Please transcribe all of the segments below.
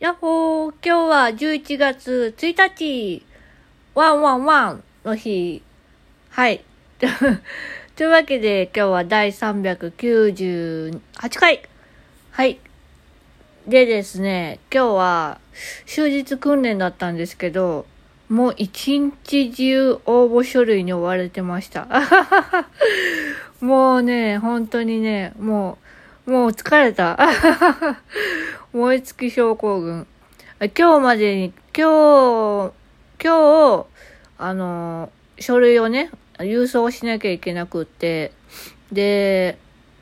やっほー今日は11月1日ワンワンワンの日。はい。というわけで今日は第398回。はい。でですね、今日は終日訓練だったんですけど、もう一日中応募書類に追われてました。もうね、本当にね、もう、もう疲れた。燃え尽き症候群。今日までに、今日、今日、あの、書類をね、郵送しなきゃいけなくって、で、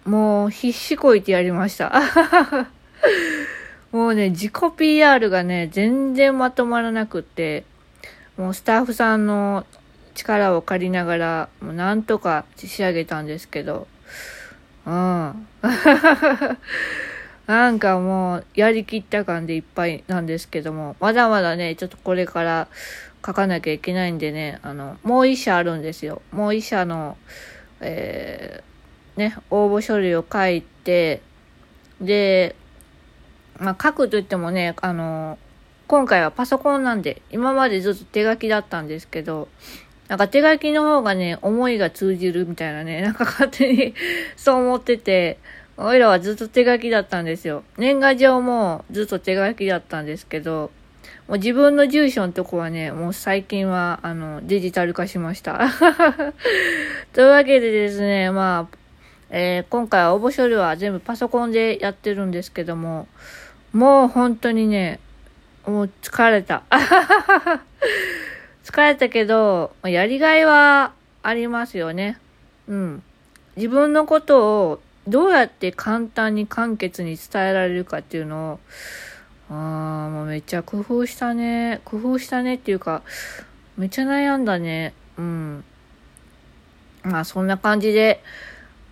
もう必死こいてやりました。もうね、自己 PR がね、全然まとまらなくって、もうスタッフさんの力を借りながら、もうなんとか仕上げたんですけど、うん。なんかもう、やりきった感でいっぱいなんですけども、まだまだね、ちょっとこれから書かなきゃいけないんでね、あの、もう一社あるんですよ。もう一社の、えー、ね、応募書類を書いて、で、まあ、書くと言ってもね、あの、今回はパソコンなんで、今までずっと手書きだったんですけど、なんか手書きの方がね、思いが通じるみたいなね、なんか勝手に そう思ってて、おいらはずっと手書きだったんですよ。年賀状もずっと手書きだったんですけど、もう自分の住所のとこはね、もう最近は、あの、デジタル化しました。というわけでですね、まあ、えー今回は応募書類は全部パソコンでやってるんですけども、もう本当にね、もう疲れた。疲れたけど、やりがいはありますよね。うん。自分のことをどうやって簡単に簡潔に伝えられるかっていうのを、あーもうめっちゃ工夫したね。工夫したねっていうか、めっちゃ悩んだね。うん。まあそんな感じで、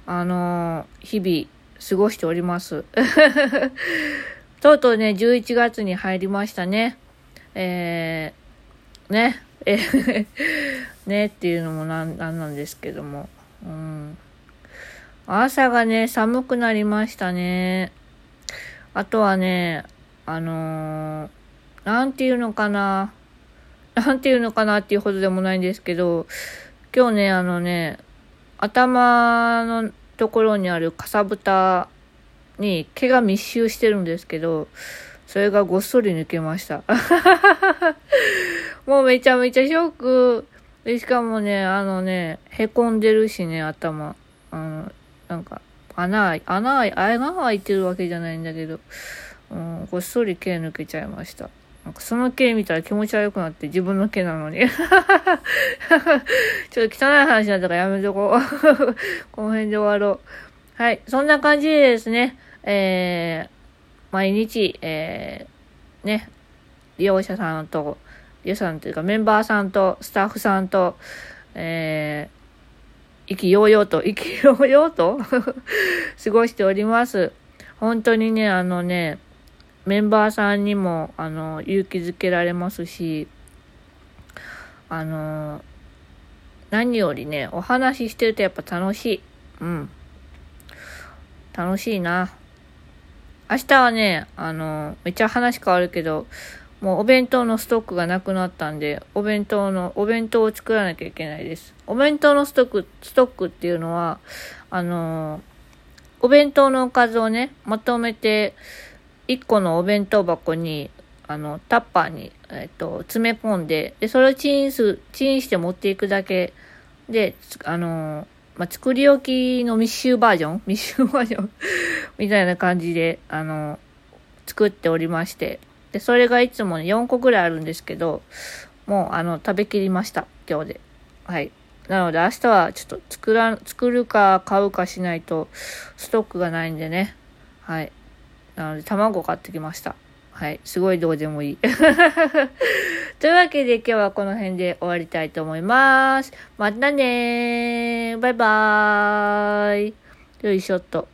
あのー日々過ごしております。とうとうね、11月に入りましたね。えー、ね、えねっていうのもなんなんなんですけども。うん。朝がね、寒くなりましたね。あとはね、あのーなんていうのかな。なんていうのかなっていうほどでもないんですけど、今日ね、あのね、頭のところにあるかさぶたに毛が密集してるんですけど、それがごっそり抜けました。もうめちゃめちゃショック。しかもね、あのね、へこんでるしね、頭。あの、なんか、穴開い、穴、穴開いてるわけじゃないんだけど、うん、ごっそり毛抜けちゃいました。なんかその毛見たら気持ち悪くなって自分の毛なのに。ちょっと汚い話だったからやめとこう。この辺で終わろう。はい。そんな感じでですね、えー、毎日、えー、ね、利用者さんと、利用者さんというかメンバーさんとスタッフさんと、えー、意気揚々と、意気揚々と 過ごしております。本当にね、あのね、メンバーさんにも、あの、勇気づけられますし、あの、何よりね、お話ししてるとやっぱ楽しい。うん。楽しいな。明日はね、あの、めっちゃ話変わるけど、もうお弁当のストックがなくなったんで、お弁当の、お弁当を作らなきゃいけないです。お弁当のストック、ストックっていうのは、あの、お弁当のおかずをね、まとめて、1個のお弁当箱に、あの、タッパーに、えっと、詰め込んで、で、それをチンす、チンして持っていくだけで、あの、まあ、作り置きの密集バージョン密集バージョン みたいな感じで、あの、作っておりまして。で、それがいつもね、4個ぐらいあるんですけど、もう、あの、食べきりました。今日で。はい。なので、明日はちょっと作ら、作るか買うかしないと、ストックがないんでね。はい。なので、卵買ってきました。はい。すごいどうでもいい。というわけで今日はこの辺で終わりたいと思います。またねー。バイバーイ。よいしょっと。